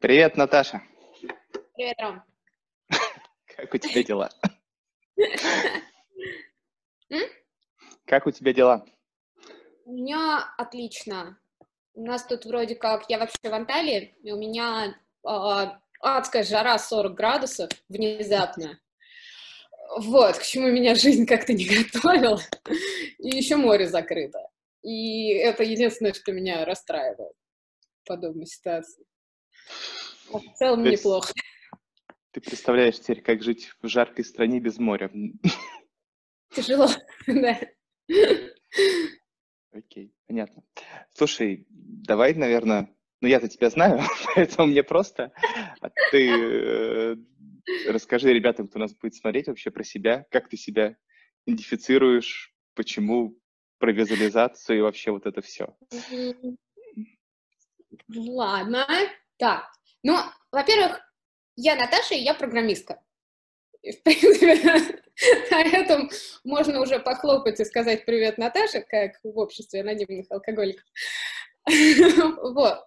Привет, Наташа. Привет, Ром. Как у тебя дела? Как у тебя дела? У меня отлично. У нас тут вроде как, я вообще в Анталии, и у меня э, адская жара 40 градусов внезапно. Вот, к чему меня жизнь как-то не готовила. И еще море закрыто. И это единственное, что меня расстраивает в подобной ситуации. В целом есть неплохо. Ты представляешь теперь, как жить в жаркой стране без моря? Тяжело, да. Окей, понятно. Слушай, давай, наверное, ну я-то тебя знаю, поэтому мне просто, а ты э, расскажи ребятам, кто нас будет смотреть вообще про себя, как ты себя идентифицируешь, почему про визуализацию и вообще вот это все. Ладно. Так, ну, во-первых, я Наташа, и я программистка. И, в принципе, на этом можно уже похлопать и сказать «Привет, Наташа», как в обществе анонимных алкоголиков. Вот.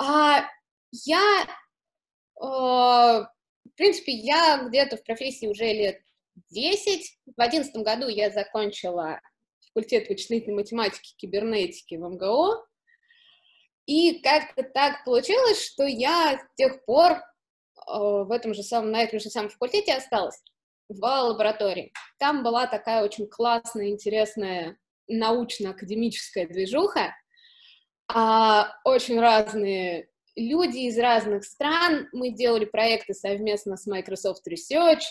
А я, э, в принципе, я где-то в профессии уже лет 10. В одиннадцатом году я закончила факультет вычислительной математики, кибернетики в МГО. И как-то так получилось, что я с тех пор э, в этом же самом, на этом же самом факультете осталась, в лаборатории. Там была такая очень классная, интересная научно-академическая движуха, а, очень разные люди из разных стран. Мы делали проекты совместно с Microsoft Research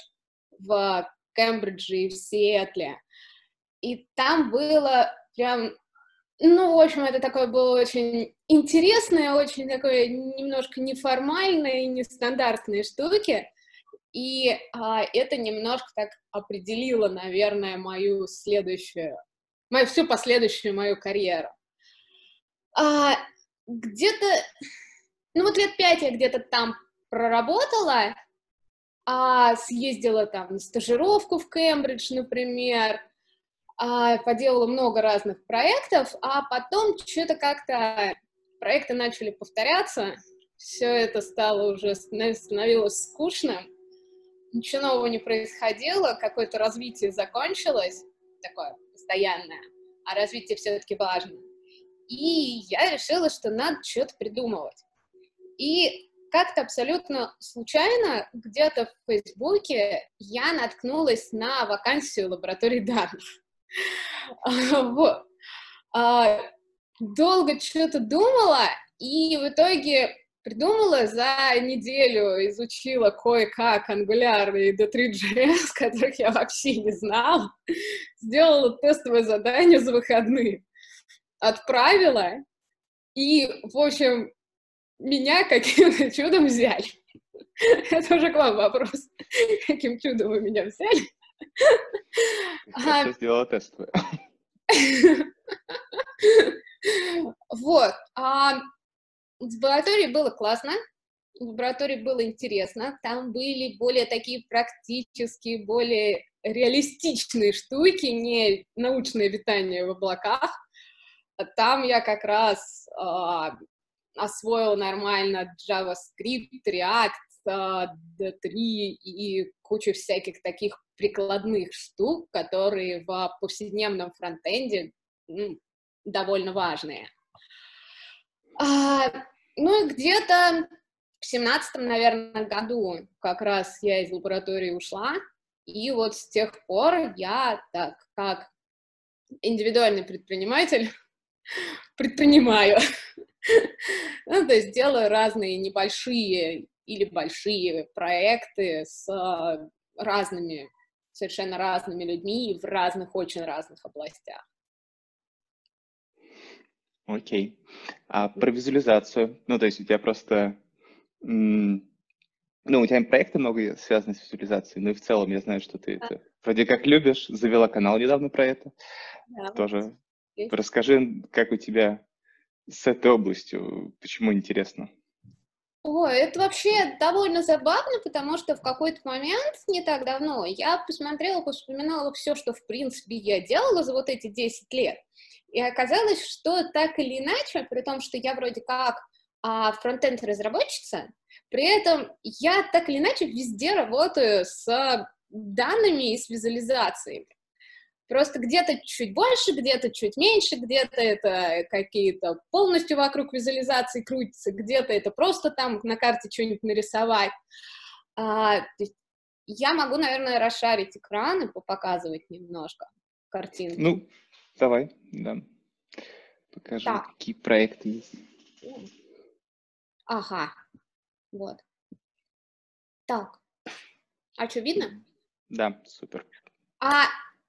в Кембридже и в Сиэтле. И там было прям, ну, в общем, это такое было очень интересное, очень такое немножко неформальное и нестандартные штуки. И а, это немножко так определило, наверное, мою следующую, мою всю последующую мою карьеру. А, где-то, ну вот лет пять я где-то там проработала, а, съездила там на стажировку в Кембридж, например, а, поделала много разных проектов, а потом что-то как-то проекты начали повторяться, все это стало уже, станов- становилось скучным, ничего нового не происходило, какое-то развитие закончилось, такое постоянное, а развитие все-таки важно. И я решила, что надо что-то придумывать. И как-то абсолютно случайно где-то в Фейсбуке я наткнулась на вакансию лаборатории данных. Вот. А, Долго что-то думала, и в итоге придумала за неделю, изучила кое-как Angular и D3.js, которых я вообще не знала, сделала тестовое задание за выходные, отправила, и, в общем, меня каким-то чудом взяли. Это уже к вам вопрос. Каким чудом вы меня взяли? Хорошо сделала тестовое. Вот. А в лаборатории было классно, в лаборатории было интересно, там были более такие практические, более реалистичные штуки, не научное витание в облаках. А Там я как раз а, освоила нормально JavaScript, React, а, D3 и кучу всяких таких прикладных штук, которые в повседневном фронтенде м, довольно важные. А, ну и где-то в семнадцатом, наверное, году как раз я из лаборатории ушла, и вот с тех пор я так как индивидуальный предприниматель предпринимаю. Ну, то есть делаю разные небольшие или большие проекты с а, разными, совершенно разными людьми в разных, очень разных областях. Окей. А про визуализацию? Ну, то есть у тебя просто... Ну, у тебя проекты много связаны с визуализацией, ну и в целом я знаю, что ты Да. это вроде как любишь, завела канал недавно про это. Да, Тоже есть. расскажи, как у тебя с этой областью, почему интересно? Ой, это вообще довольно забавно, потому что в какой-то момент, не так давно, я посмотрела, вспоминала все, что, в принципе, я делала за вот эти 10 лет. И оказалось, что так или иначе, при том, что я вроде как а фронтенд разработчица, при этом я так или иначе везде работаю с данными и с визуализациями. Просто где-то чуть больше, где-то чуть меньше, где-то это какие-то полностью вокруг визуализации крутится, где-то это просто там на карте что-нибудь нарисовать. А, я могу, наверное, расшарить экран и показывать немножко картинки. Ну, давай, да. Покажи, так. какие проекты есть. Ага, вот. Так, а что, видно? Да, супер. А,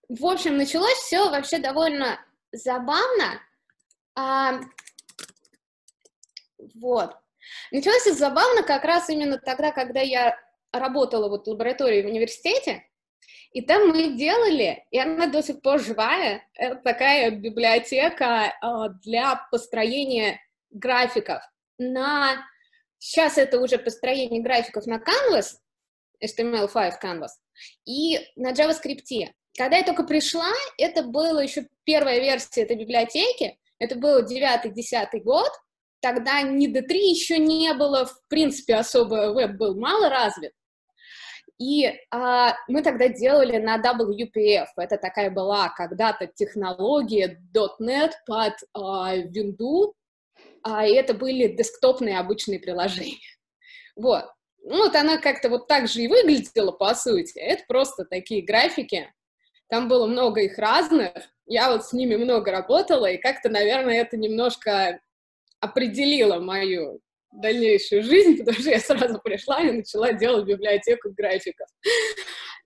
в общем, началось все вообще довольно забавно. А, вот. Началось это забавно как раз именно тогда, когда я работала вот в лаборатории в университете, и там мы делали, и она до сих пор живая, это такая библиотека э, для построения графиков на... Сейчас это уже построение графиков на Canvas, HTML5 Canvas, и на JavaScript. Когда я только пришла, это была еще первая версия этой библиотеки, это был 9-10 год, тогда ни D3 еще не было, в принципе, особо веб был мало развит, и а, мы тогда делали на WPF. Это такая была когда-то технология .NET под а, Windows, а, и это были десктопные обычные приложения. Вот. Ну, вот она как-то вот так же и выглядела, по сути. Это просто такие графики. Там было много их разных. Я вот с ними много работала, и как-то, наверное, это немножко определило мою дальнейшую жизнь, потому что я сразу пришла и начала делать библиотеку графиков.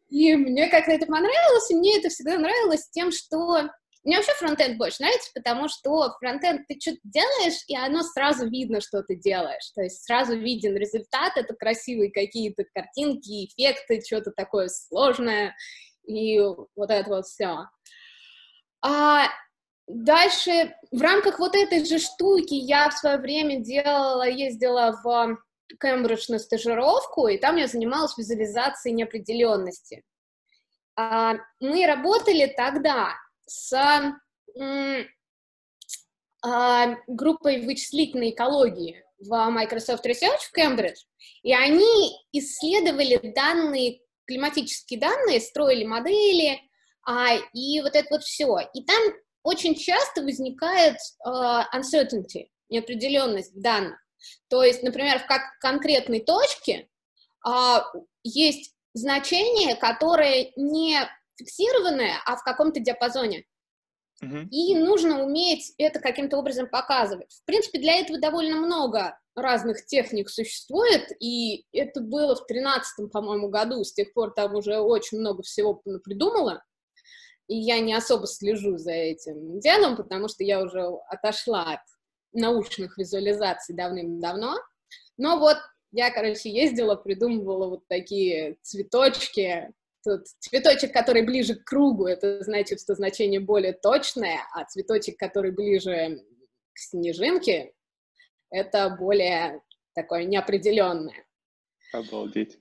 И мне как-то это понравилось, и мне это всегда нравилось тем, что... Мне вообще фронтенд больше нравится, потому что фронтенд ты что-то делаешь, и оно сразу видно, что ты делаешь. То есть сразу виден результат, это красивые какие-то картинки, эффекты, что-то такое сложное, и вот это вот все. А Дальше, в рамках вот этой же штуки я в свое время делала, ездила в Кембридж на стажировку, и там я занималась визуализацией неопределенности. А, мы работали тогда с а, группой вычислительной экологии в Microsoft Research в Кембридж, и они исследовали данные, климатические данные, строили модели, а, и вот это вот все. И там очень часто возникает uh, uncertainty, неопределенность данных. То есть, например, в как конкретной точке uh, есть значение, которое не фиксированное, а в каком-то диапазоне. Uh-huh. И нужно уметь это каким-то образом показывать. В принципе, для этого довольно много разных техник существует, и это было в 2013, по-моему, году, с тех пор там уже очень много всего придумала и я не особо слежу за этим делом, потому что я уже отошла от научных визуализаций давным-давно. Но вот я, короче, ездила, придумывала вот такие цветочки. Тут цветочек, который ближе к кругу, это значит, что значение более точное, а цветочек, который ближе к снежинке, это более такое неопределенное. Обалдеть.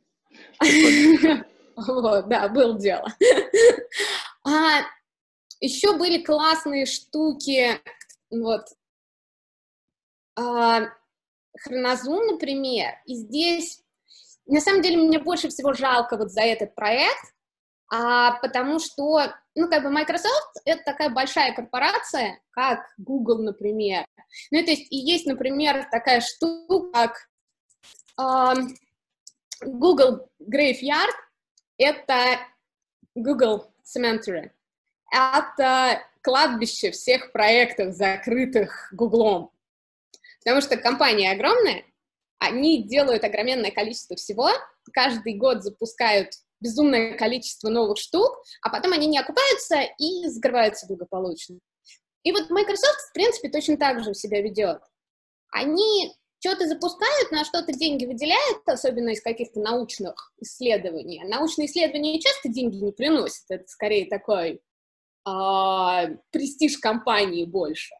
Вот, да, был дело. А еще были классные штуки, вот, а, Хронозум, например, и здесь, на самом деле, мне больше всего жалко вот за этот проект, а, потому что, ну, как бы Microsoft — это такая большая корпорация, как Google, например. Ну, то есть и есть, например, такая штука, как а, Google Graveyard, это Google Cemetery. Это кладбище всех проектов, закрытых Гуглом. Потому что компания огромная, они делают огроменное количество всего, каждый год запускают безумное количество новых штук, а потом они не окупаются и закрываются благополучно. И вот Microsoft, в принципе, точно так же себя ведет. Они что-то запускают, на что-то деньги выделяют, особенно из каких-то научных исследований. Научные исследования часто деньги не приносят, это скорее такой а, престиж компании больше.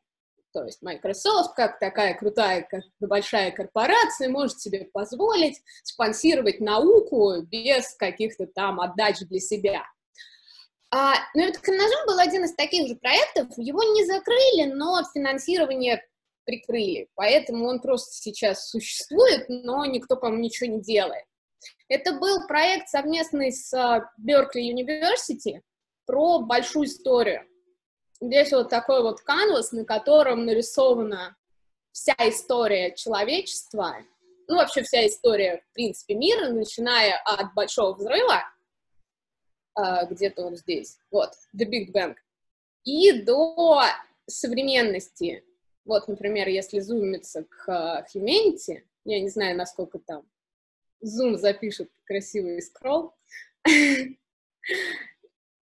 То есть Microsoft, как такая крутая, как большая корпорация, может себе позволить спонсировать науку без каких-то там отдач для себя. А, ну, вот Канажом был один из таких же проектов, его не закрыли, но финансирование прикрыли. Поэтому он просто сейчас существует, но никто, по-моему, ничего не делает. Это был проект совместный с Беркли University про большую историю. Здесь вот такой вот канвас, на котором нарисована вся история человечества, ну, вообще вся история, в принципе, мира, начиная от Большого Взрыва, э, где-то вот здесь, вот, The Big Bang, и до современности. Вот, например, если зумиться к uh, Humanity, я не знаю, насколько там зум запишет красивый скролл,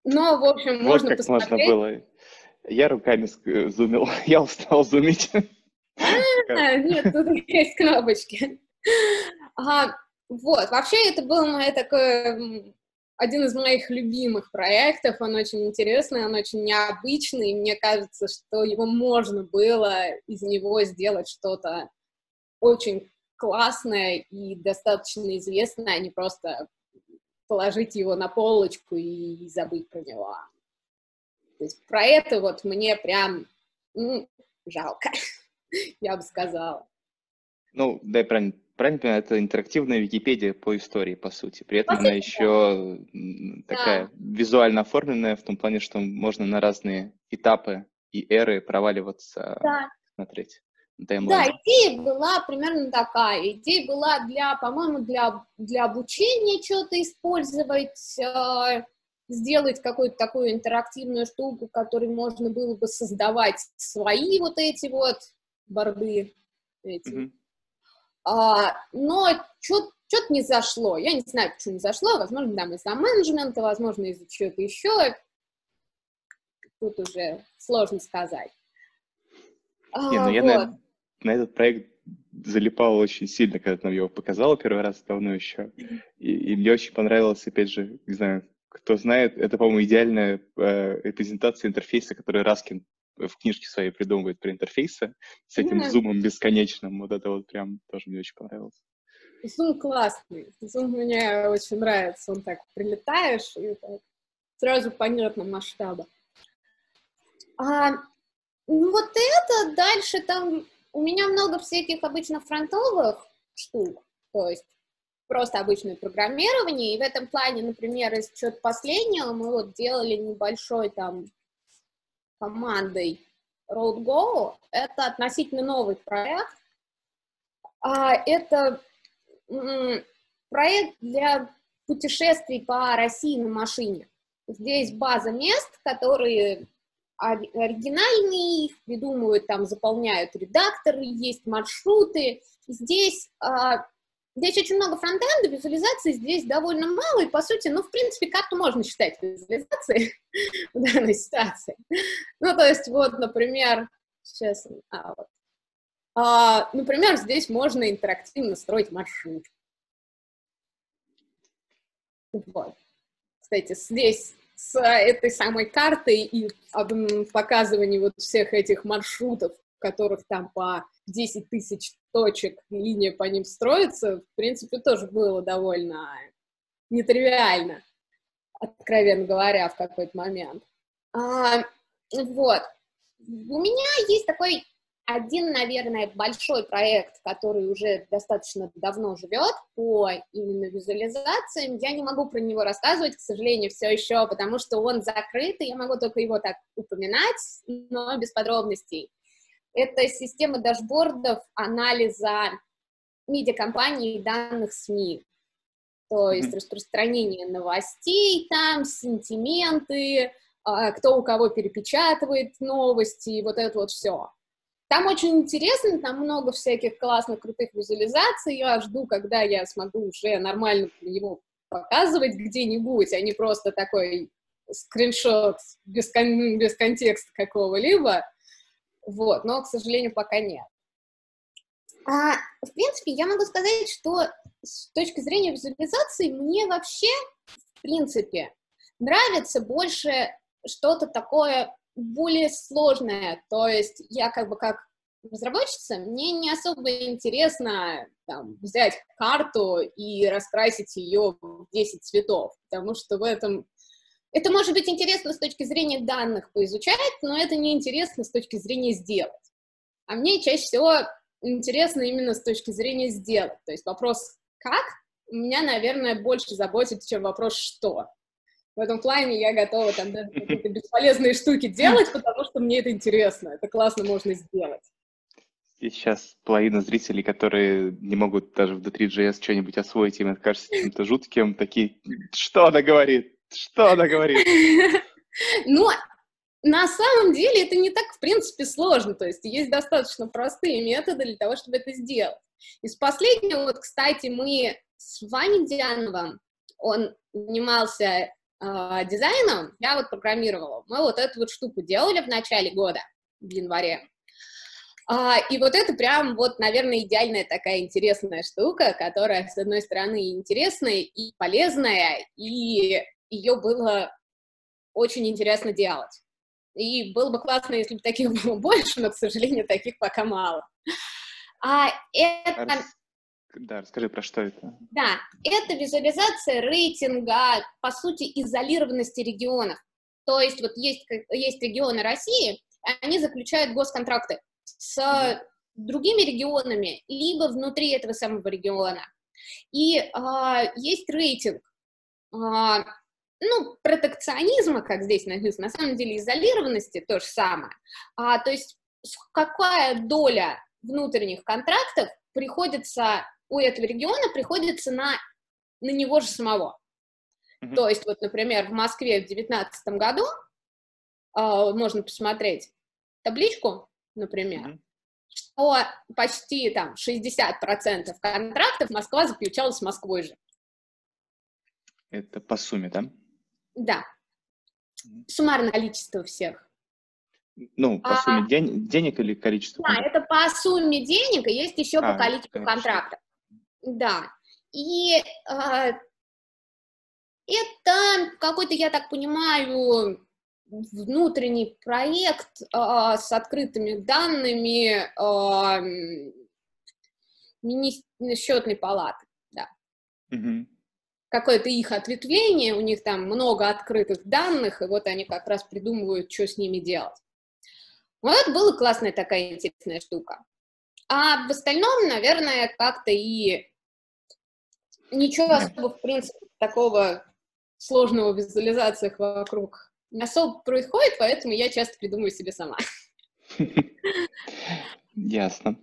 но, в общем, можно посмотреть. можно было. Я руками зумил, я устал зумить. А, нет, тут есть кнопочки. Ага, вот, вообще это был мой такой один из моих любимых проектов, он очень интересный, он очень необычный, мне кажется, что его можно было из него сделать что-то очень классное и достаточно известное, а не просто положить его на полочку и забыть про него. То есть про это вот мне прям ну, жалко, я бы сказала. Ну, да, правильно, правильно понимаю, это интерактивная Википедия по истории, по сути. При этом по она еще да. такая визуально оформленная, в том плане, что можно на разные этапы и эры проваливаться, да. смотреть. Да, идея была примерно такая. Идея была для, по-моему, для, для обучения что-то использовать, э, сделать какую-то такую интерактивную штуку, которой можно было бы создавать свои вот эти вот борды. Эти. Mm-hmm. А, но что-то не зашло. Я не знаю, почему не зашло. Возможно, там из-за менеджмента, возможно, из-за чего-то еще. Тут уже сложно сказать. Не, ну я вот. на, на этот проект залипал очень сильно, когда ты нам его показала первый раз давно еще. И, и мне очень понравилось, опять же, не знаю, кто знает, это, по-моему, идеальная э, репрезентация интерфейса, который Раскин в книжке своей придумывает про интерфейсы с этим mm-hmm. зумом бесконечным. Вот это вот прям тоже мне очень понравилось. Зум классный. Зум мне очень нравится. Он так прилетаешь, и так сразу понятно масштаба. А, ну вот это дальше там у меня много всяких обычно фронтовых штук, то есть просто обычное программирование, и в этом плане, например, из чего-то последнего мы вот делали небольшой там командой RoadGo. Это относительно новый проект. А, это проект для путешествий по России на машине. Здесь база мест, которые оригинальные, их придумывают, там заполняют редакторы, есть маршруты. Здесь а, Здесь очень много фронтенда, визуализации здесь довольно мало, и, по сути, ну, в принципе, карту можно считать визуализацией в данной ситуации. Ну, то есть, вот, например, сейчас, а, вот. а, например, здесь можно интерактивно строить маршрут. Вот. Кстати, здесь с этой самой картой и показыванием вот всех этих маршрутов, которых там по 10 тысяч точек, линия по ним строится, в принципе, тоже было довольно нетривиально, откровенно говоря, в какой-то момент. А, вот. У меня есть такой один, наверное, большой проект, который уже достаточно давно живет по именно визуализациям. Я не могу про него рассказывать, к сожалению, все еще, потому что он закрыт, и я могу только его так упоминать, но без подробностей. Это система дашбордов анализа медиакомпаний и данных СМИ. То есть mm-hmm. распространение новостей там, сентименты, а, кто у кого перепечатывает новости, вот это вот все. Там очень интересно, там много всяких классных, крутых визуализаций. Я жду, когда я смогу уже нормально его показывать где-нибудь, а не просто такой скриншот без, кон- без контекста какого-либо. Вот, но, к сожалению, пока нет. А, в принципе, я могу сказать, что с точки зрения визуализации мне вообще, в принципе, нравится больше что-то такое более сложное. То есть я как бы как разработчица, мне не особо интересно там, взять карту и раскрасить ее в 10 цветов, потому что в этом это может быть интересно с точки зрения данных поизучать, но это не интересно с точки зрения сделать. А мне чаще всего интересно именно с точки зрения сделать. То есть вопрос «как?» меня, наверное, больше заботит, чем вопрос «что?». В этом плане я готова там даже какие-то бесполезные штуки делать, потому что мне это интересно, это классно можно сделать. Есть сейчас половина зрителей, которые не могут даже в D3.js что-нибудь освоить, им это кажется чем-то жутким, такие, что она говорит? Что она говорит? Ну, на самом деле это не так, в принципе, сложно. То есть есть достаточно простые методы для того, чтобы это сделать. Из последнего, вот, кстати, мы с Ваней Диановым, он занимался э, дизайном, я вот программировала. Мы вот эту вот штуку делали в начале года, в январе. А, и вот это прям вот, наверное, идеальная такая интересная штука, которая, с одной стороны, интересная и полезная, и ее было очень интересно делать. И было бы классно, если бы таких было больше, но, к сожалению, таких пока мало. А это... Да, расскажи, про что это. Да, это визуализация рейтинга, по сути, изолированности регионов. То есть вот есть, есть регионы России, они заключают госконтракты с mm-hmm. другими регионами, либо внутри этого самого региона. И а, есть рейтинг а, ну, протекционизма, как здесь написано, на самом деле изолированности то же самое. А, то есть какая доля внутренних контрактов приходится у этого региона, приходится на, на него же самого. Mm-hmm. То есть, вот, например, в Москве в 2019 году э, можно посмотреть табличку, например, mm-hmm. что почти там 60% контрактов Москва заключала с Москвой же. Это по сумме, да? Да. Суммарное количество всех. Ну, по а, сумме ден- денег или количество? Да, это по сумме денег, и есть еще а, по количеству контрактов. Да. И э, это какой-то, я так понимаю, внутренний проект э, с открытыми данными э, мини- счетной палаты. Да. Угу какое-то их ответвление, у них там много открытых данных, и вот они как раз придумывают, что с ними делать. Вот это была классная такая интересная штука. А в остальном, наверное, как-то и ничего особо, в принципе, такого сложного в визуализациях вокруг не особо происходит, поэтому я часто придумываю себе сама. Ясно.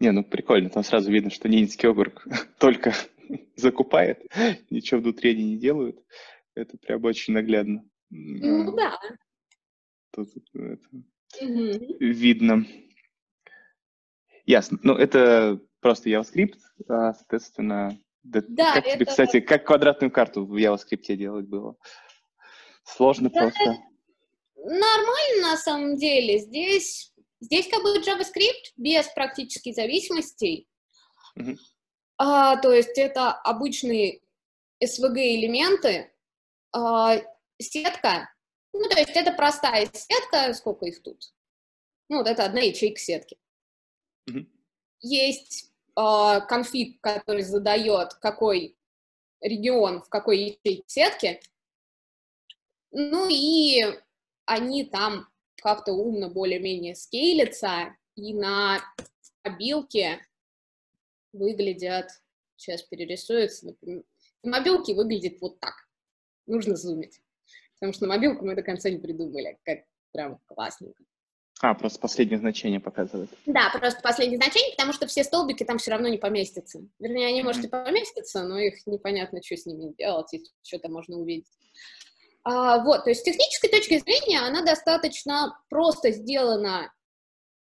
Не, ну прикольно, там сразу видно, что Нинский округ только закупает, ничего внутри они не делают. Это прям очень наглядно. Ну да. Тут это угу. видно. Ясно. Ну, это просто JavaScript, а, соответственно, да, да как это... тебе, кстати, как квадратную карту в JavaScript делать было? Сложно да, просто. Нормально на самом деле. Здесь Здесь как бы JavaScript без практических зависимостей. Mm-hmm. А, то есть это обычные SVG-элементы, а, сетка, ну, то есть это простая сетка, сколько их тут? Ну, вот это одна ячейка сетки. Mm-hmm. Есть а, конфиг, который задает, какой регион в какой ячейке сетки, ну и они там как-то умно более-менее скейлится, и на мобилке выглядят, сейчас перерисуется, например, на мобилке выглядит вот так. Нужно зумить. Потому что на мобилку мы до конца не придумали, как прям классненько. А, просто последнее значение показывает. Да, просто последнее значение, потому что все столбики там все равно не поместятся. Вернее, они, может, и поместятся, но их непонятно, что с ними делать, и что-то можно увидеть. А, вот, то есть с технической точки зрения она достаточно просто сделана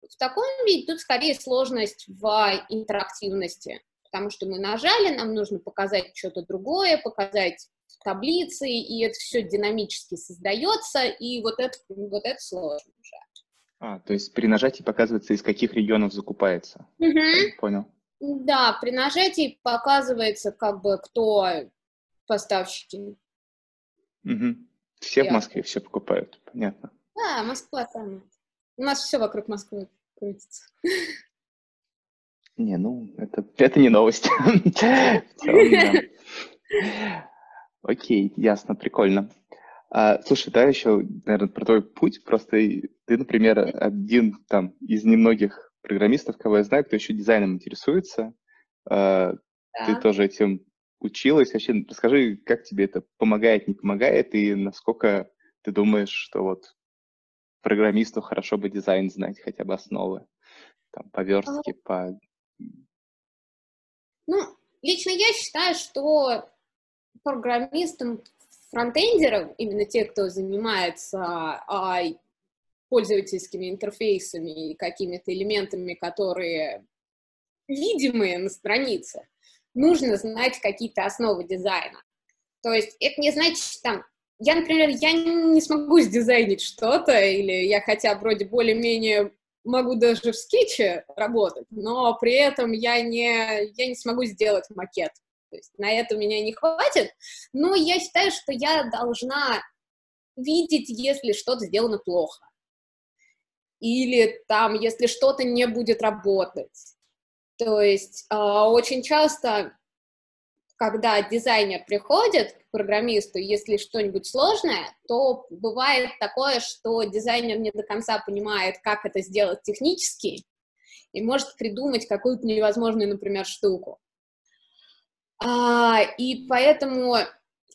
в таком виде, тут скорее сложность в интерактивности, потому что мы нажали, нам нужно показать что-то другое, показать таблицы, и это все динамически создается, и вот это, вот это сложно уже. А, то есть при нажатии показывается, из каких регионов закупается. Угу. Понял. Да, при нажатии показывается, как бы, кто поставщики. Угу. Все Я. в Москве все покупают, понятно. Да, Москва там. У нас все вокруг Москвы крутится. Не, ну, это, это не новость. Окей, ясно, прикольно. А, слушай, да, еще, наверное, про твой путь. Просто ты, например, один там из немногих программистов, кого я знаю, кто еще дизайном интересуется. А, да. Ты тоже этим училась. Вообще, расскажи, как тебе это помогает, не помогает, и насколько ты думаешь, что вот программисту хорошо бы дизайн знать, хотя бы основы, там, по верстке, а... по... Ну, лично я считаю, что программистам, фронтендерам, именно те, кто занимается а, пользовательскими интерфейсами и какими-то элементами, которые видимые на странице, нужно знать какие-то основы дизайна. То есть это не значит, там, я, например, я не смогу сдизайнить что-то, или я хотя вроде более-менее могу даже в скетче работать, но при этом я не, я не смогу сделать макет. То есть на это меня не хватит, но я считаю, что я должна видеть, если что-то сделано плохо. Или там, если что-то не будет работать. То есть э, очень часто, когда дизайнер приходит к программисту, если что-нибудь сложное, то бывает такое, что дизайнер не до конца понимает, как это сделать технически, и может придумать какую-то невозможную, например, штуку. А, и поэтому,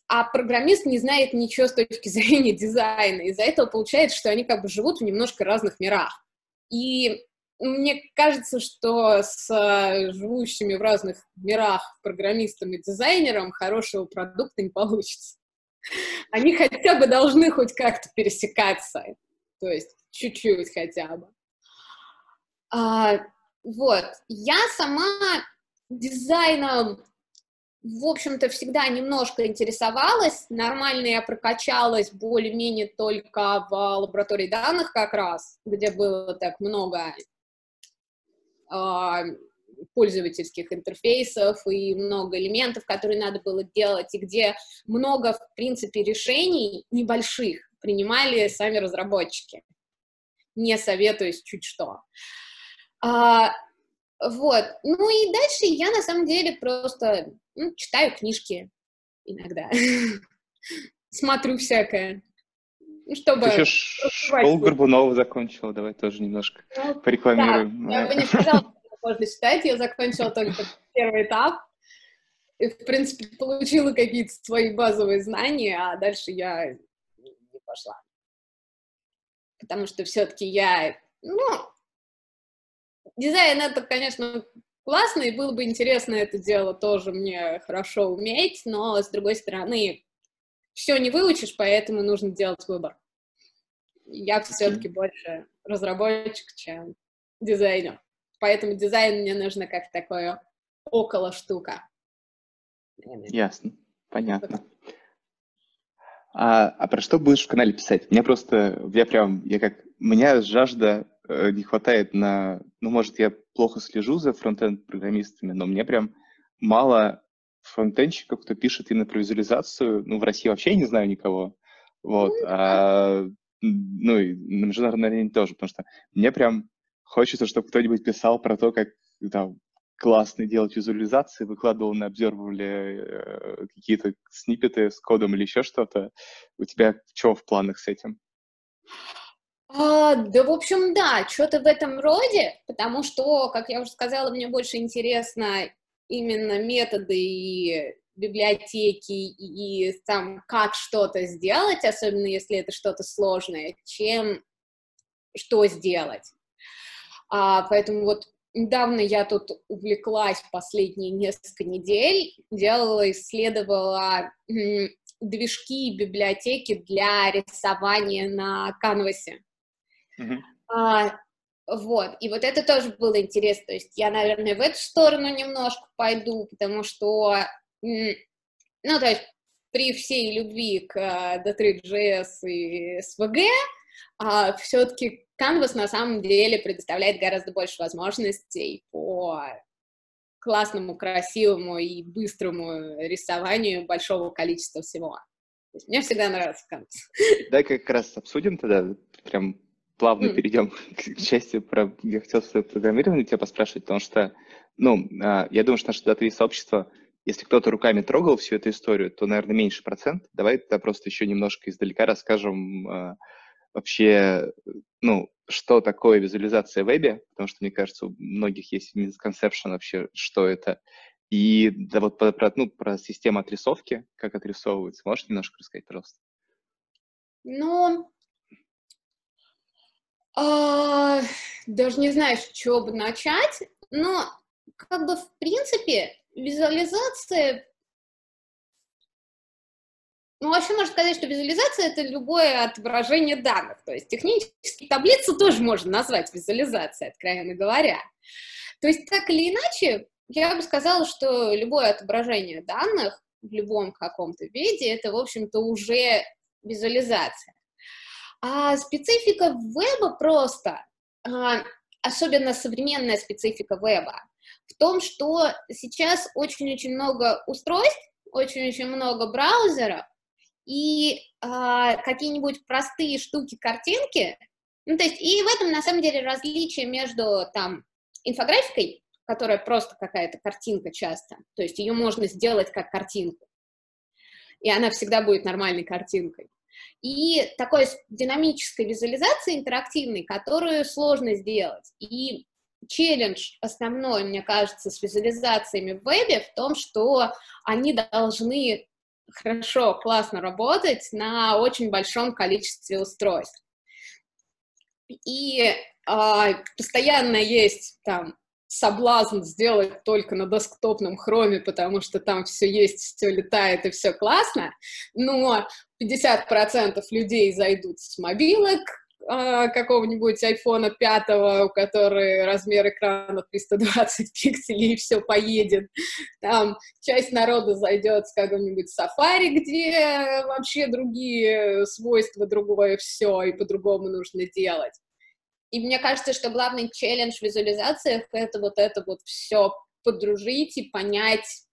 а программист не знает ничего с точки зрения дизайна, из-за этого получается, что они как бы живут в немножко разных мирах. И мне кажется, что с э, живущими в разных мирах программистом и дизайнером хорошего продукта не получится. Они хотя бы должны хоть как-то пересекаться, то есть чуть-чуть хотя бы. А, вот, я сама дизайном, в общем-то, всегда немножко интересовалась. Нормально я прокачалась более-менее только в лаборатории данных как раз, где было так много пользовательских интерфейсов и много элементов, которые надо было делать, и где много, в принципе, решений небольших принимали сами разработчики, не советуясь чуть что. А, вот. Ну и дальше я на самом деле просто ну, читаю книжки иногда, смотрю всякое. Ну, чтобы... Ты еще школу Горбунова закончила, давай тоже немножко ну, порекламируем. Да, я бы не сказала, что можно считать, я закончила только первый этап, и, в принципе, получила какие-то свои базовые знания, а дальше я не пошла. Потому что все-таки я, ну, дизайн это, конечно, классно, и было бы интересно это дело тоже мне хорошо уметь, но, с другой стороны, все не выучишь, поэтому нужно делать выбор. Я все-таки больше разработчик, чем дизайнер. Поэтому дизайн мне нужно как такое около штука. Ясно, понятно. А, а про что будешь в канале писать? Мне просто, я прям, я как, меня жажда э, не хватает на, ну, может, я плохо слежу за фронтенд-программистами, но мне прям мало фронтенщиков, кто пишет именно про визуализацию. Ну, в России вообще не знаю никого. Вот. Ну а ну и на международной арене тоже, потому что мне прям хочется, чтобы кто-нибудь писал про то, как там классно делать визуализации, выкладывал на обзервовали э, какие-то сниппеты с кодом или еще что-то. У тебя что в планах с этим? А, да, в общем, да, что-то в этом роде, потому что, как я уже сказала, мне больше интересно именно методы и библиотеки и, и там как что-то сделать, особенно если это что-то сложное, чем что сделать. А, поэтому вот недавно я тут увлеклась последние несколько недель, делала, исследовала движки и библиотеки для рисования на канвасе. Mm-hmm. А, вот, и вот это тоже было интересно, то есть я, наверное, в эту сторону немножко пойду, потому что ну, то есть при всей любви к D3.js э, и SVG, а, все-таки Canvas на самом деле предоставляет гораздо больше возможностей по классному, красивому и быстрому рисованию большого количества всего. То есть мне всегда нравится Canvas. Давай как раз обсудим тогда, прям плавно mm. перейдем к части про... Я хотел свое программирование тебя поспрашивать, потому что, ну, а, я думаю, что наше дата сообщество если кто-то руками трогал всю эту историю, то, наверное, меньше процент. Давай тогда просто еще немножко издалека расскажем э, вообще, ну, что такое визуализация в вебе, потому что, мне кажется, у многих есть misconception вообще, что это. И да, вот про, ну, про систему отрисовки, как отрисовывается. Можешь немножко рассказать, пожалуйста? Ну, а, даже не знаю, с чего бы начать, но как бы в принципе визуализация ну, вообще можно сказать, что визуализация — это любое отображение данных. То есть технически таблицу тоже можно назвать визуализацией, откровенно говоря. То есть так или иначе, я бы сказала, что любое отображение данных в любом каком-то виде — это, в общем-то, уже визуализация. А специфика веба просто, а, особенно современная специфика веба, в том, что сейчас очень-очень много устройств, очень-очень много браузеров, и а, какие-нибудь простые штуки, картинки, ну, то есть, и в этом, на самом деле, различие между, там, инфографикой, которая просто какая-то картинка часто, то есть ее можно сделать как картинку, и она всегда будет нормальной картинкой, и такой динамической визуализации интерактивной, которую сложно сделать. И челлендж основной, мне кажется, с визуализациями в вебе в том, что они должны хорошо, классно работать на очень большом количестве устройств. И э, постоянно есть там соблазн сделать только на десктопном хроме, потому что там все есть, все летает и все классно, но 50% людей зайдут с мобилок, а, какого-нибудь айфона 5, у которого размер экрана 320 пикселей, и все поедет. Там часть народа зайдет с какого-нибудь Safari, где вообще другие свойства, другое все, и по-другому нужно делать. И мне кажется, что главный челлендж в визуализациях — это вот это вот все подружить и понять,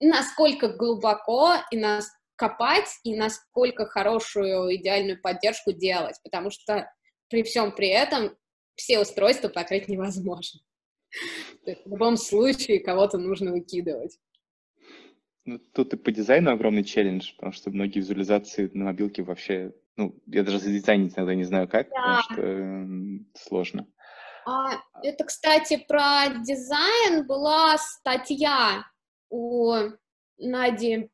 насколько глубоко и насколько копать и насколько хорошую идеальную поддержку делать, потому что при всем при этом все устройства покрыть невозможно. в любом случае кого-то нужно выкидывать. Ну, тут и по дизайну огромный челлендж, потому что многие визуализации на мобилке вообще, ну, я даже за дизайн иногда не знаю как, да. потому что э, сложно. А, это, кстати, про дизайн была статья у Нади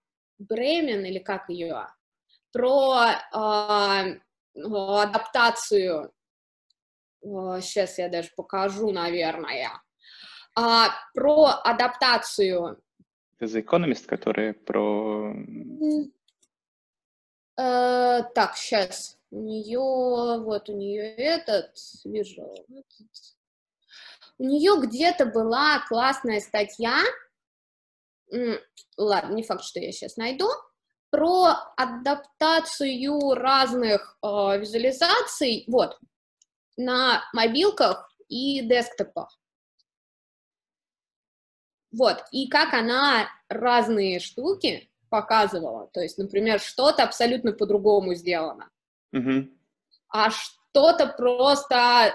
Бремен, или как ее, про э, адаптацию, сейчас я даже покажу, наверное, а, про адаптацию. Это The Economist, который про... Э, так, сейчас. У нее, вот у нее этот, вижу, этот. у нее где-то была классная статья, ладно, не факт, что я сейчас найду, про адаптацию разных э, визуализаций, вот, на мобилках и десктопах. Вот, и как она разные штуки показывала. То есть, например, что-то абсолютно по-другому сделано, mm-hmm. а что-то просто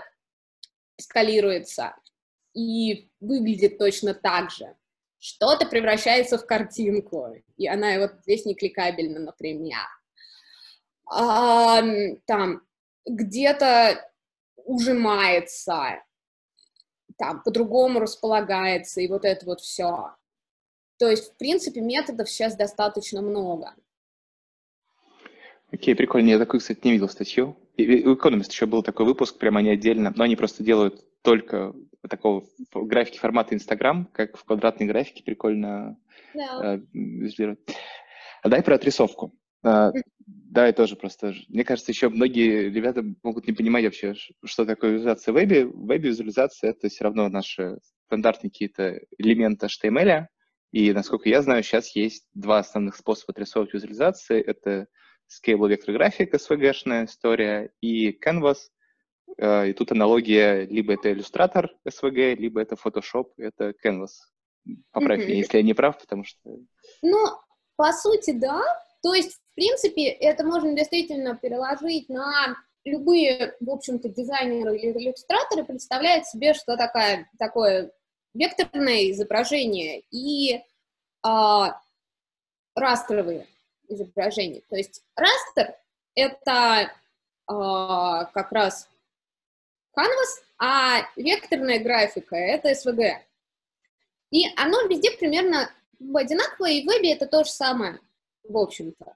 скалируется и выглядит точно так же что-то превращается в картинку, и она вот здесь не кликабельна, например. А, там где-то ужимается, там по-другому располагается, и вот это вот все. То есть, в принципе, методов сейчас достаточно много. Окей, okay, прикольно. Я такой, кстати, не видел статью. У Economist еще был такой выпуск, прямо они отдельно, но они просто делают только такого графики формата Инстаграм, как в квадратной графике прикольно да. э, А дай про отрисовку. А, давай тоже просто. Мне кажется, еще многие ребята могут не понимать вообще, что такое визуализация в вебе. В вебе визуализация — это все равно наши стандартные какие-то элементы HTML. И, насколько я знаю, сейчас есть два основных способа отрисовывать визуализации. Это Scalable Vector Graphic, SVG-шная история, и Canvas — Э, и тут аналогия, либо это иллюстратор SVG, либо это Photoshop, это Canvas. Поправь mm-hmm. меня, если я не прав, потому что... Ну, по сути, да. То есть, в принципе, это можно действительно переложить на любые, в общем-то, дизайнеры или иллюстраторы представляют себе, что такое, такое векторное изображение. И а, растровые изображения. То есть растер — это а, как раз canvas, а векторная графика — это SVG. И оно везде примерно одинаковое, и в вебе это то же самое, в общем-то.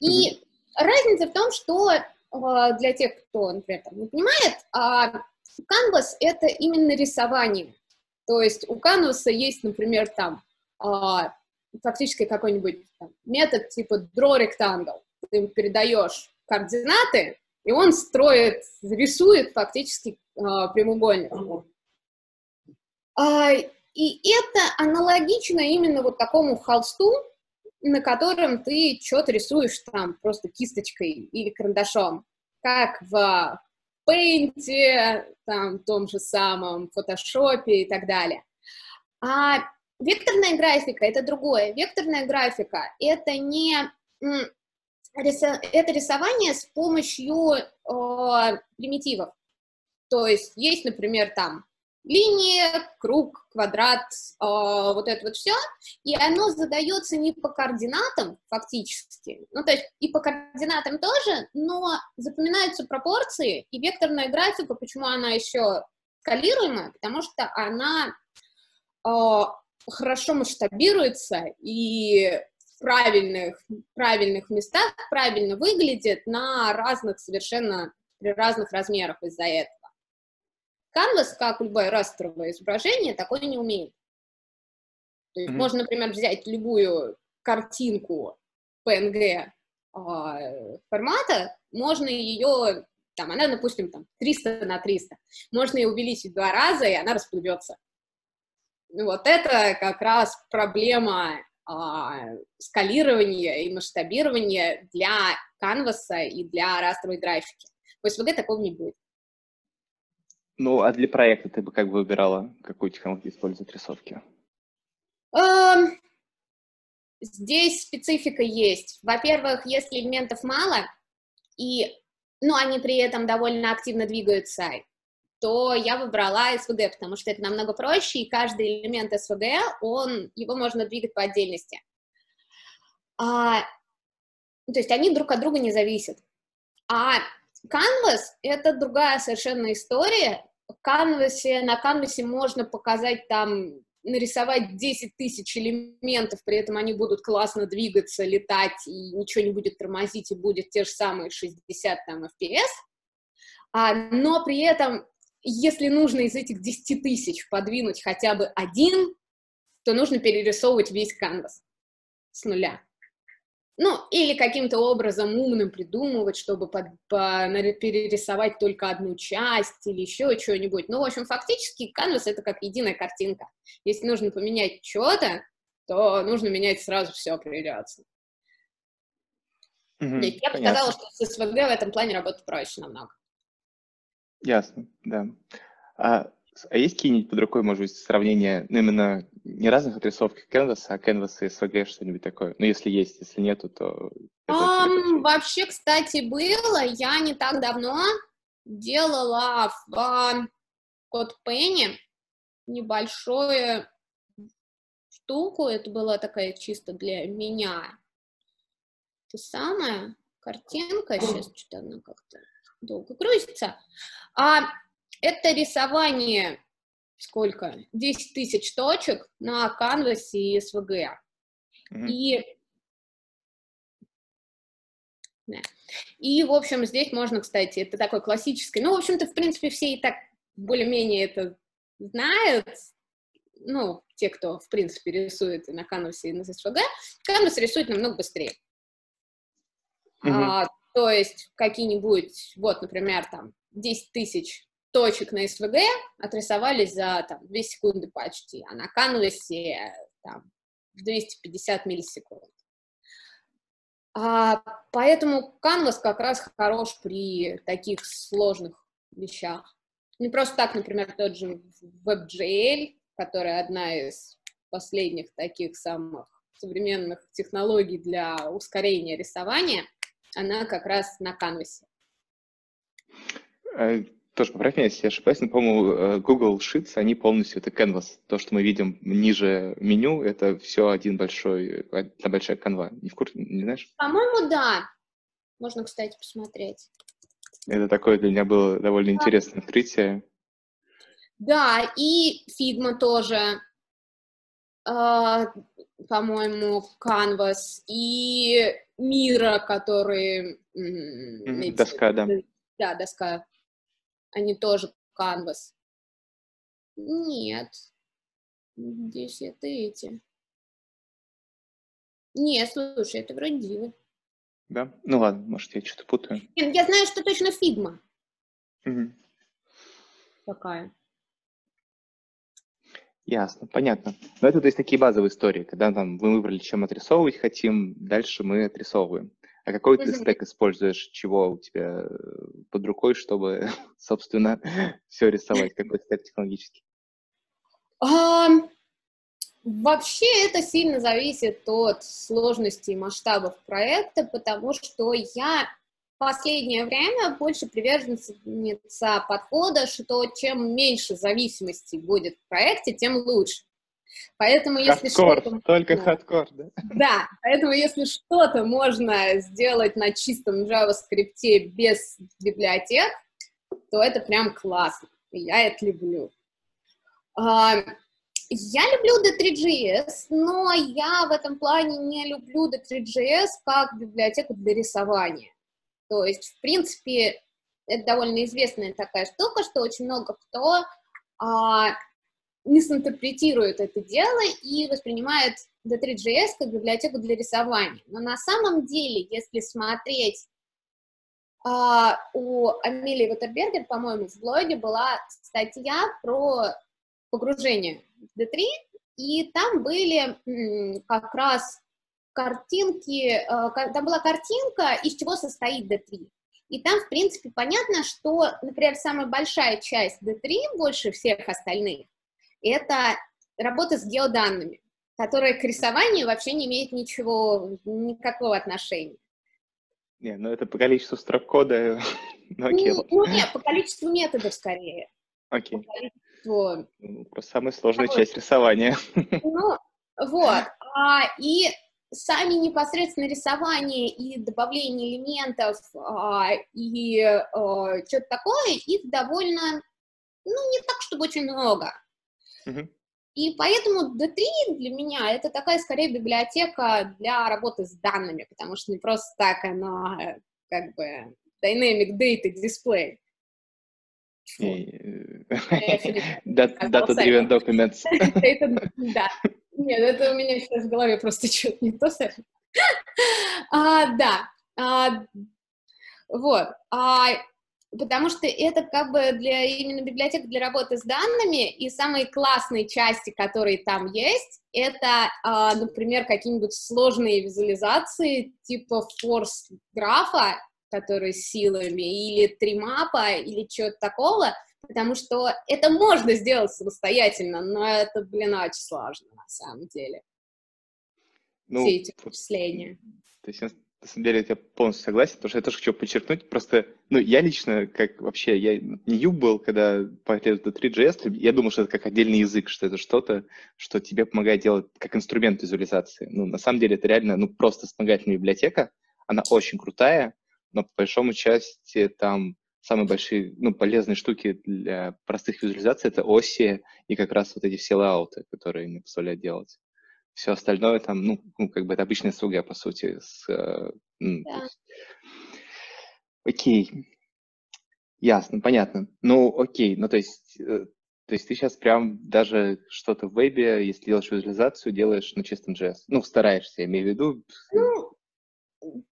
И mm-hmm. разница в том, что а, для тех, кто, например, там, не понимает, а, Canvas — это именно рисование. То есть у Canvas есть, например, там а, фактически какой-нибудь там, метод типа draw rectangle. Ты ему передаешь координаты, и он строит, рисует фактически а, прямоугольник. А, и это аналогично именно вот такому холсту, на котором ты что-то рисуешь там просто кисточкой или карандашом, как в Paint, там, том же самом фотошопе и так далее. А векторная графика — это другое. Векторная графика — это не... Это рисование с помощью э, примитивов. То есть есть, например, там линия, круг, квадрат, э, вот это вот все, и оно задается не по координатам фактически, ну то есть и по координатам тоже, но запоминаются пропорции, и векторная графика, почему она еще скалируемая, потому что она э, хорошо масштабируется и правильных, правильных местах правильно выглядит на разных совершенно, при разных размерах из-за этого. Canvas, как любое растровое изображение, такое не умеет. То есть mm-hmm. можно, например, взять любую картинку PNG э, а, формата, можно ее, там, она, допустим, там, 300 на 300, можно ее увеличить в два раза, и она расплывется. Вот это как раз проблема скалирования и масштабирования для канваса и для растровой графики. В SVG такого не будет. Ну, а для проекта ты бы как бы выбирала, какую технологию использовать рисовки? Um, здесь специфика есть. Во-первых, если элементов мало, и, ну, они при этом довольно активно двигаются, то я выбрала SVG, потому что это намного проще, и каждый элемент SVG, он, его можно двигать по отдельности. А, то есть они друг от друга не зависят. А Canvas — это другая совершенно история, canvas'е, на canvas'е можно показать там, нарисовать 10 тысяч элементов, при этом они будут классно двигаться, летать, и ничего не будет тормозить, и будет те же самые 60 там FPS, а, но при этом, если нужно из этих 10 тысяч подвинуть хотя бы один, то нужно перерисовывать весь канвас с нуля. Ну, или каким-то образом умным придумывать, чтобы под, по, перерисовать только одну часть или еще что-нибудь. Ну, в общем, фактически канвас — это как единая картинка. Если нужно поменять что-то, то нужно менять сразу все придется. Угу, я бы сказала, что с СВГ в этом плане работать проще намного. Ясно, да. А а есть какие-нибудь под рукой, может быть, сравнения, ну, именно не разных отрисовок Canvas, а Canvas и SVG, что-нибудь такое? Ну, если есть, если нету, то... Um, вообще, кстати, было. Я не так давно делала в uh, CodePenny небольшую штуку. Это была такая чисто для меня. То самое, картинка. Сейчас что-то она как-то долго грузится. А это рисование, сколько? 10 тысяч точек на канвасе и SVG. Mm-hmm. И И, в общем, здесь можно, кстати, это такой классический, ну, в общем-то, в принципе, все и так более-менее это знают, ну, те, кто, в принципе, рисует и на canvas'е, и на SVG, canvas рисует намного быстрее. Mm-hmm. А, то есть какие-нибудь, вот, например, там, 10 тысяч точек на SVG отрисовались за там, 2 секунды почти, а на canvas'е там, 250 миллисекунд. А, поэтому Canvas как раз хорош при таких сложных вещах. Не просто так, например, тот же WebGL, которая одна из последних таких самых современных технологий для ускорения рисования, она как раз на канвасе. Э, тоже поправь меня, если я ошибаюсь, но, по-моему, э, Google Sheets, они полностью, это Canvas. То, что мы видим ниже меню, это все один большой, одна большая канва. Не в курсе, не знаешь? По-моему, да. Можно, кстати, посмотреть. Это такое для меня было довольно интересное открытие. Да, и Figma тоже, э, по-моему, Canvas, и Мира, который... Mm-hmm, доска, да. Да, доска. Они тоже Canvas. Нет. Здесь это эти. Нет, слушай, это вроде Дивы. Да? Ну ладно, может, я что-то путаю. Нет, я знаю, что точно Фигма. Угу. Такая. Ясно, понятно. Но это то есть такие базовые истории, когда там мы выбрали, чем отрисовывать хотим, дальше мы отрисовываем. А какой ты стек используешь, чего у тебя э, под рукой, чтобы, собственно, все рисовать? Какой стек технологический? Um, вообще это сильно зависит от сложности и масштабов проекта, потому что я последнее время больше приверженница подхода, что чем меньше зависимости будет в проекте, тем лучше. Поэтому если что-то... только хардкор, да? Да, поэтому если что-то можно сделать на чистом JavaScript без библиотек, то это прям классно. Я это люблю. А, я люблю D3.js, но я в этом плане не люблю D3.js как библиотеку для рисования. То есть, в принципе, это довольно известная такая штука, что очень много кто а, мисинтерпретирует это дело и воспринимает D3.js как библиотеку для рисования. Но на самом деле, если смотреть, uh, у Амелии Ватербергер, по-моему, в блоге была статья про погружение в D3, и там были м, как раз картинки, uh, там была картинка, из чего состоит D3. И там, в принципе, понятно, что, например, самая большая часть D3, больше всех остальных, это работа с геоданными, которая к рисованию вообще не имеет ничего, никакого отношения. Не, ну это по количеству строк кода. ну, ну, нет, по количеству методов скорее. Окей. По количеству... Ну, просто самая сложная Какой? часть рисования. Ну, вот. А, и сами непосредственно рисование и добавление элементов а, и а, что-то такое, их довольно, ну, не так, чтобы очень много. И поэтому D3 для меня это такая скорее библиотека для работы с данными, потому что не просто так она как бы Dynamic Data Display. Data-driven documents. Да. Нет, это у меня сейчас в голове просто что-то не то а, Да. А, вот. А, потому что это как бы для именно библиотека для работы с данными, и самые классные части, которые там есть, это, э, например, какие-нибудь сложные визуализации типа форс графа, который силами, или тримапа, или чего-то такого, потому что это можно сделать самостоятельно, но это, блин, очень сложно на самом деле. Ну, Все эти вычисления. То есть на самом деле я полностью согласен, потому что я тоже хочу подчеркнуть, просто, ну, я лично, как вообще, я не юб был, когда полетел до 3GS, я думал, что это как отдельный язык, что это что-то, что тебе помогает делать как инструмент визуализации. Ну, на самом деле это реально, ну, просто вспомогательная библиотека, она очень крутая, но по большому части там самые большие, ну, полезные штуки для простых визуализаций — это оси и как раз вот эти все лауты, которые мне позволяют делать. Все остальное там, ну, ну как бы это обычная СВГ, по сути. С, э, да. есть... Окей. Ясно, понятно. Ну, окей, ну, то есть, э, то есть ты сейчас прям даже что-то в вебе, если делаешь визуализацию, делаешь на чистом JS. Ну, стараешься, я имею в виду. Ну,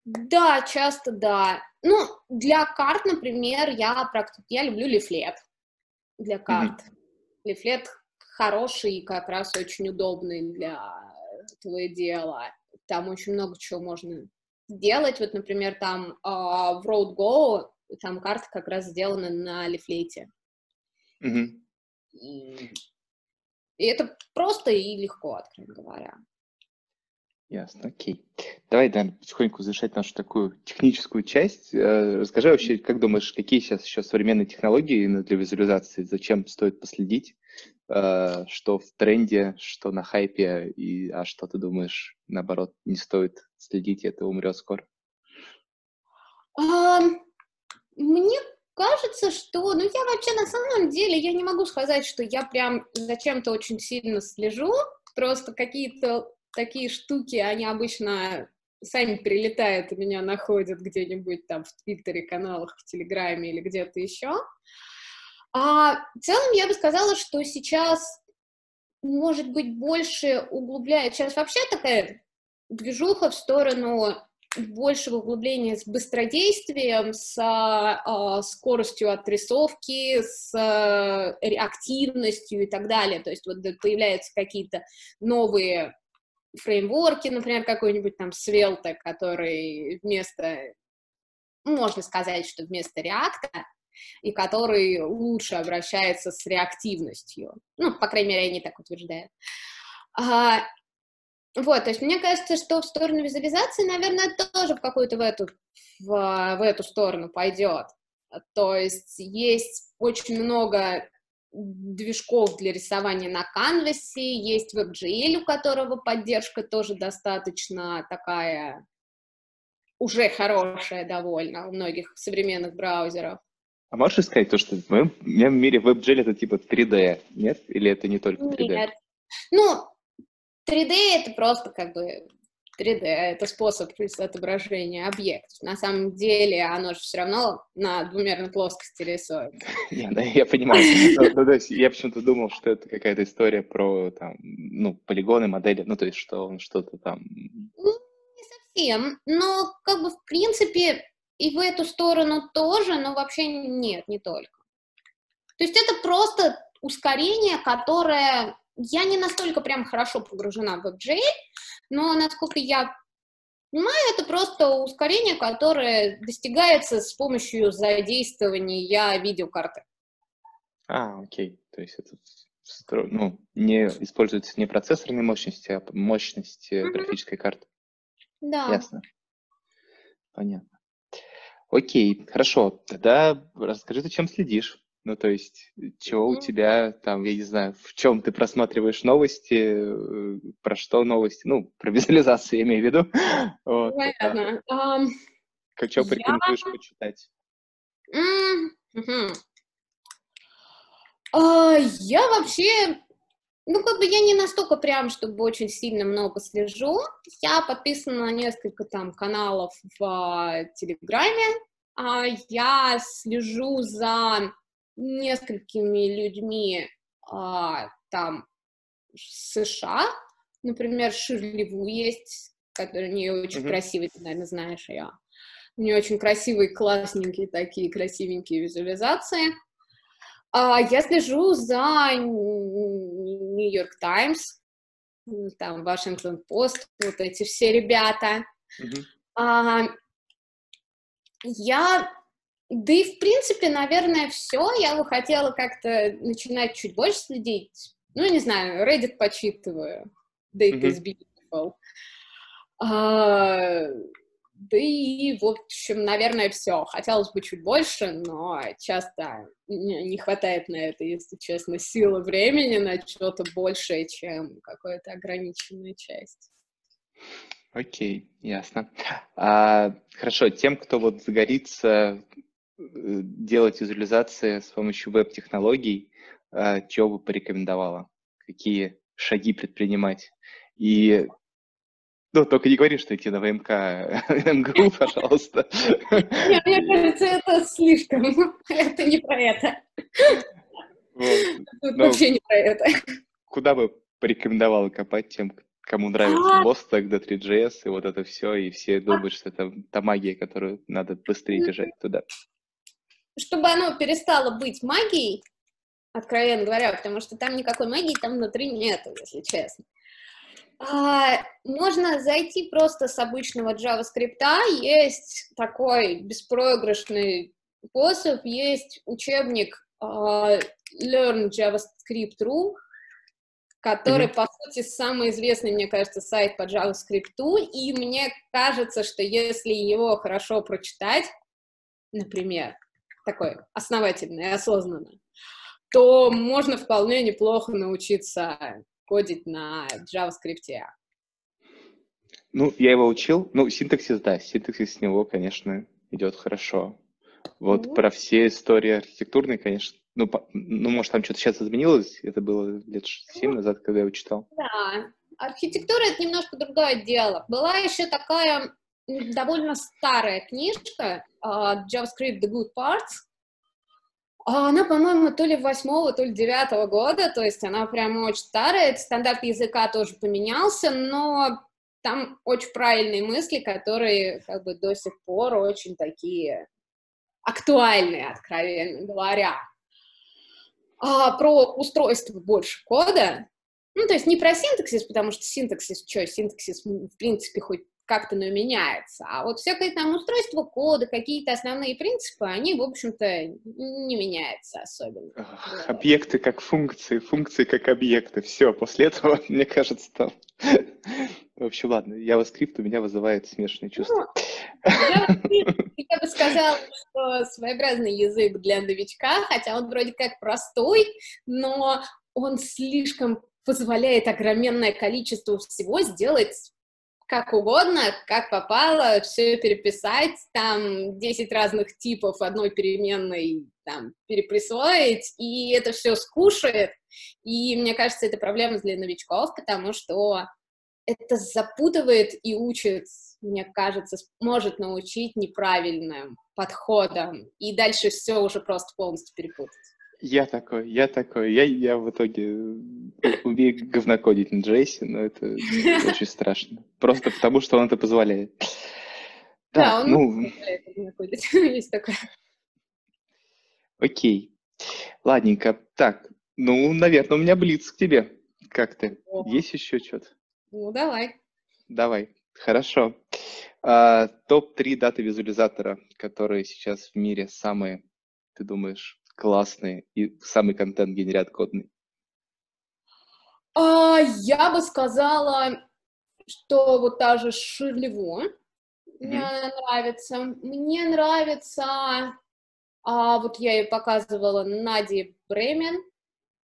да, часто да. Ну, для карт, например, я, я люблю лифлет для карт. Mm-hmm. Лифлет хороший и как раз очень удобный для этого дела. Там очень много чего можно делать. Вот, например, там э, в Road Go там карта как раз сделана на лифлете. Mm-hmm. И, и это просто и легко, откровенно говоря. Ясно, окей. Давай, наверное, потихоньку завершать нашу такую техническую часть. Э, расскажи вообще, как думаешь, какие сейчас еще современные технологии для визуализации, зачем стоит последить, э, что в тренде, что на хайпе, и, а что ты думаешь, наоборот, не стоит следить, это умрет скоро? Мне кажется, что, ну, я вообще на самом деле, я не могу сказать, что я прям за чем-то очень сильно слежу, просто какие-то такие штуки, они обычно сами прилетают и меня находят где-нибудь там в Твиттере, каналах, в Телеграме или где-то еще. А в целом я бы сказала, что сейчас, может быть, больше углубляет, сейчас вообще такая движуха в сторону большего углубления с быстродействием, с э, скоростью отрисовки, с э, реактивностью и так далее. То есть вот появляются какие-то новые фреймворки, например, какой-нибудь там Svelte, который вместо, можно сказать, что вместо React, и который лучше обращается с реактивностью. Ну, по крайней мере, они так утверждают. А, вот, то есть мне кажется, что в сторону визуализации, наверное, тоже в какую-то в эту, в, в эту сторону пойдет. То есть есть очень много движков для рисования на канвасе, есть WebGL, у которого поддержка тоже достаточно такая уже хорошая довольно у многих современных браузеров. А можешь сказать то, что в моем, в моем мире WebGL это типа 3D, нет? Или это не только 3D? Нет. Ну, 3D это просто как бы 3D, это способ отображения объектов. На самом деле оно же все равно на двумерной плоскости рисует. Я, да, я понимаю. Ну, ну, я почему-то думал, что это какая-то история про там, ну, полигоны, модели, ну, то есть, что он что-то там... Ну, не совсем, но как бы в принципе и в эту сторону тоже, но вообще нет, не только. То есть это просто ускорение, которое я не настолько прям хорошо погружена в WebGL, но, насколько я понимаю, это просто ускорение, которое достигается с помощью задействования видеокарты. А, окей. То есть это ну, не используется не процессорной мощности, а мощность mm-hmm. графической карты. Да. Ясно. Понятно. Окей, хорошо. Тогда расскажи, ты чем следишь? Ну, то есть, что у тебя там, я не знаю, в чем ты просматриваешь новости, э, про что новости, ну, про визуализацию я имею в виду. Вот, Понятно. Да. Um, как что порекомендуешь я... почитать? Mm-hmm. Uh, я вообще, ну, как бы я не настолько прям, чтобы очень сильно много слежу. Я подписана на несколько там каналов в uh, Телеграме. Uh, я слежу за несколькими людьми а, там США, например, Ширли Ву есть, который не очень mm-hmm. красивый, ты, наверное, знаешь ее. У нее очень красивые, классненькие такие красивенькие визуализации. А, я слежу за Нью-Йорк Таймс, там Вашингтон Пост, вот эти все ребята. Mm-hmm. А, я да и, в принципе, наверное, все. Я бы хотела как-то начинать чуть больше следить. Ну, не знаю, Reddit почитываю. Data is beautiful. А, да и, в общем, наверное, все. Хотелось бы чуть больше, но часто не хватает на это, если честно, силы времени на что-то большее, чем какая-то ограниченная часть. Окей, ясно. А, хорошо, тем, кто вот загорится делать визуализации с помощью веб-технологий, а, чего бы порекомендовала? Какие шаги предпринимать? И ну, только не говори, что идти на ВМК МГУ, пожалуйста. Нет, мне кажется, это слишком. Это не про это. Вообще не про это. Куда бы порекомендовала копать тем, кому нравится Vostok, D3JS и вот это все, и все думают, что это та магия, которую надо быстрее бежать туда чтобы оно перестало быть магией, откровенно говоря, потому что там никакой магии там внутри нету, если честно. А, можно зайти просто с обычного JavaScript, есть такой беспроигрышный способ, есть учебник uh, Learn JavaScript.ru, который, mm-hmm. по сути, самый известный, мне кажется, сайт по JavaScript, и мне кажется, что если его хорошо прочитать, например, такой основательный, осознанно, то можно вполне неплохо научиться кодить на JavaScript. Ну, я его учил. Ну, синтаксис, да, синтаксис с него, конечно, идет хорошо. Вот mm-hmm. про все истории архитектурные, конечно, ну, по, ну, может, там что-то сейчас изменилось, это было лет 7 ну, назад, когда я его читал. Да, архитектура — это немножко другое дело. Была еще такая довольно старая книжка uh, JavaScript The Good Parts, а она, по-моему, то ли восьмого, то ли девятого года, то есть она прямо очень старая, стандарт языка тоже поменялся, но там очень правильные мысли, которые как бы до сих пор очень такие актуальные, откровенно говоря. А про устройство больше кода, ну, то есть не про синтаксис, потому что синтаксис, что, синтаксис, в принципе, хоть как-то но меняется. А вот всякое там устройство кода, какие-то основные принципы, они, в общем-то, не меняются особенно. Ох, объекты как функции, функции как объекты. Все, после этого, мне кажется, там... В общем, ладно, JavaScript у меня вызывает смешанные ну, чувства. я бы сказала, что своеобразный язык для новичка, хотя он вроде как простой, но он слишком позволяет огроменное количество всего сделать как угодно, как попало, все переписать, там 10 разных типов одной переменной там, переприсвоить, и это все скушает. И мне кажется, это проблема для новичков, потому что это запутывает и учит, мне кажется, может научить неправильным подходом, и дальше все уже просто полностью перепутать. Я такой, я такой. Я, я в итоге умею говнокодить на Джейсе, но это очень страшно. Просто потому, что он это позволяет. Да, он ну... позволяет Есть такое. Окей. Ладненько. Так, ну, наверное, у меня блиц к тебе. Как ты? О. Есть еще что-то? Ну, давай. Давай. Хорошо. А, Топ-3 даты визуализатора, которые сейчас в мире самые, ты думаешь, классные и самый контент генерят кодный? А, я бы сказала, что вот та же Ширлево mm-hmm. мне нравится. Мне нравится, а, вот я ее показывала, Нади Бремен.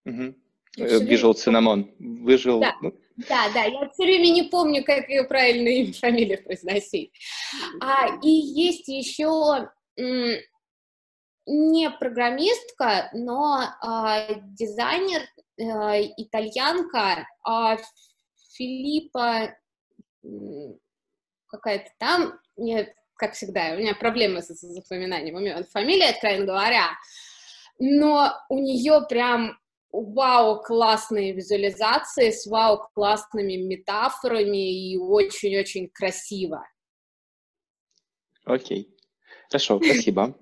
Mm-hmm. Выжил Цинамон. Выжил... Да. Ну... да, да, я все время не помню, как ее правильно имя, фамилию произносить. А, и есть еще не программистка, но э, дизайнер, э, итальянка э, Филиппа какая-то там, мне, как всегда, у меня проблемы с, с запоминанием имен, фамилия, откровенно говоря, но у нее прям вау, классные визуализации с вау, классными метафорами и очень-очень красиво. Окей. Хорошо, спасибо.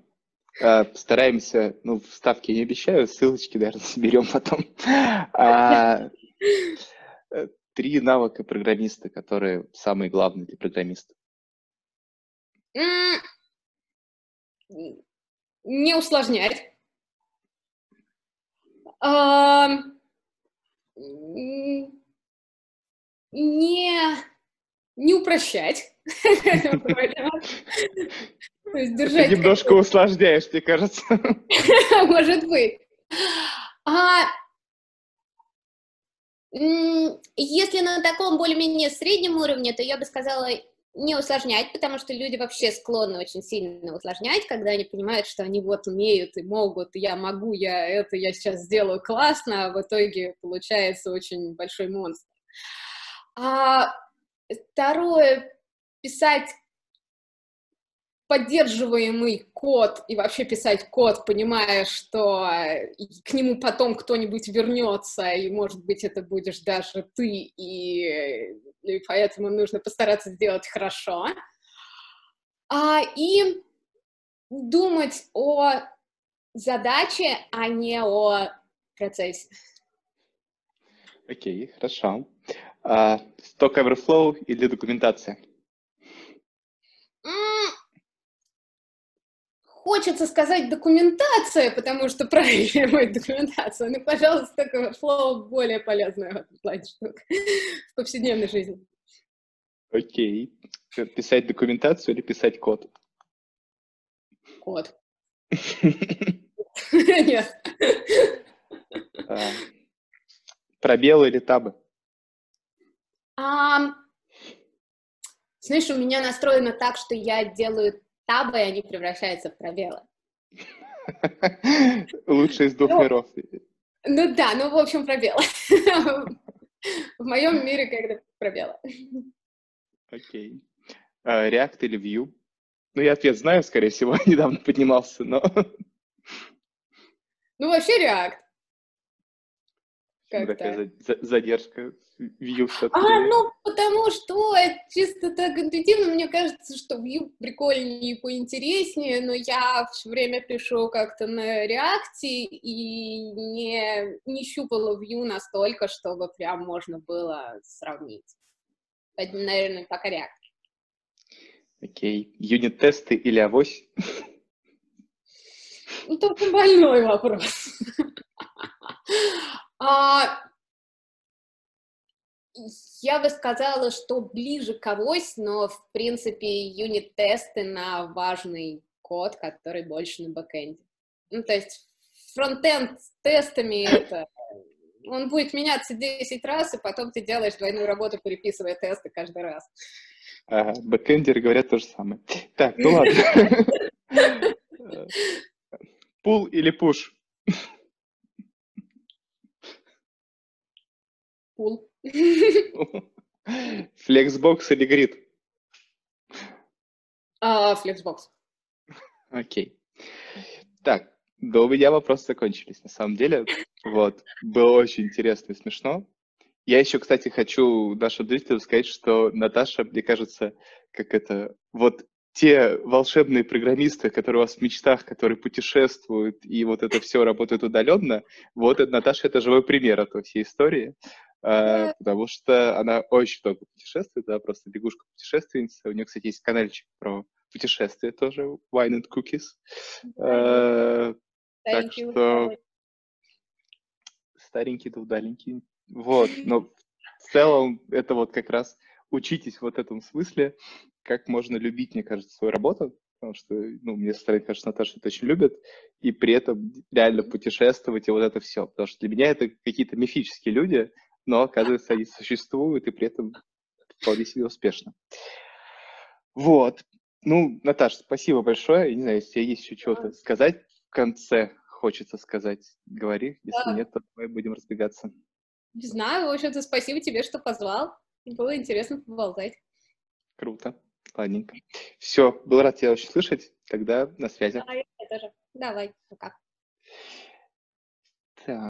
А, постараемся, ну, вставки не обещаю, ссылочки, наверное, соберем потом. А, э, три навыка программиста, которые самые главные для программиста. Не усложнять. А, не, не упрощать. Ты немножко усложняешь, мне кажется. Может быть. А, если на таком более-менее среднем уровне, то я бы сказала не усложнять, потому что люди вообще склонны очень сильно усложнять, когда они понимают, что они вот умеют и могут, я могу, я это, я сейчас сделаю классно, а в итоге получается очень большой монстр. А второе, писать поддерживаемый код и вообще писать код, понимая, что э, к нему потом кто-нибудь вернется, и, может быть, это будешь даже ты, и, и поэтому нужно постараться сделать хорошо. А, и думать о задаче, а не о процессе. Окей, okay, хорошо. Uh, Stock Overflow или документация? Хочется сказать документация, потому что правильно будет документация, но, пожалуйста, такое слово более полезное в этом плане штук в повседневной жизни. Окей. Писать документацию или писать код? Код. Нет. А, пробелы или табы? Знаешь, у меня настроено так, что я делаю табы, и они превращаются в пробелы. Лучше из двух ну, миров. Ну да, ну в общем пробелы. В моем мире когда пробелы. Окей. А, React или Vue? Ну, я ответ знаю, скорее всего, недавно поднимался, но... Ну, вообще React. Как Такая задержка Vue все-таки. А, ну, потому что чисто так интуитивно мне кажется, что Vue прикольнее и поинтереснее, но я все время пишу как-то на React и не, не щупала Vue настолько, чтобы прям можно было сравнить. Поэтому, наверное, пока React. Окей. Юнит-тесты или авось? Ну, только больной вопрос. А, я бы сказала, что ближе к авось, но, в принципе, юнит-тесты на важный код, который больше на бэкэнде. Ну, то есть фронтенд с тестами это... Он будет меняться 10 раз, и потом ты делаешь двойную работу, переписывая тесты каждый раз. Ага, бэкэндеры говорят то же самое. Так, ну ладно. Пул или пуш? Пул. Флексбокс или грид? Флексбокс. Окей. Так, у меня вопросы закончились, на самом деле. Вот, было очень интересно и смешно. Я еще, кстати, хочу нашим зрителям сказать, что Наташа, мне кажется, как это, вот те волшебные программисты, которые у вас в мечтах, которые путешествуют, и вот это все работает удаленно, вот это, Наташа это живой пример этой всей истории, э, потому что она очень много путешествует, да, просто лягушка-путешественница. У нее, кстати, есть каналчик про путешествия тоже, Wine and Cookies. Э, так что старенький да удаленький. Вот, но в целом это вот как раз учитесь вот этом смысле, как можно любить, мне кажется, свою работу, потому что, ну, мне со стороны кажется, Наташа это очень любит, и при этом реально путешествовать и вот это все, потому что для меня это какие-то мифические люди, но, оказывается, они существуют, и при этом вполне себе успешно. Вот. Ну, Наташа, спасибо большое. Я не знаю, если есть еще что-то сказать в конце, хочется сказать, говори. Если да. нет, то мы будем разбегаться. Не знаю, в общем-то, спасибо тебе, что позвал. Было интересно поболтать. Круто. Ладненько. Все, был рад тебя очень слышать. Тогда на связи. Да, я тоже. Давай, пока.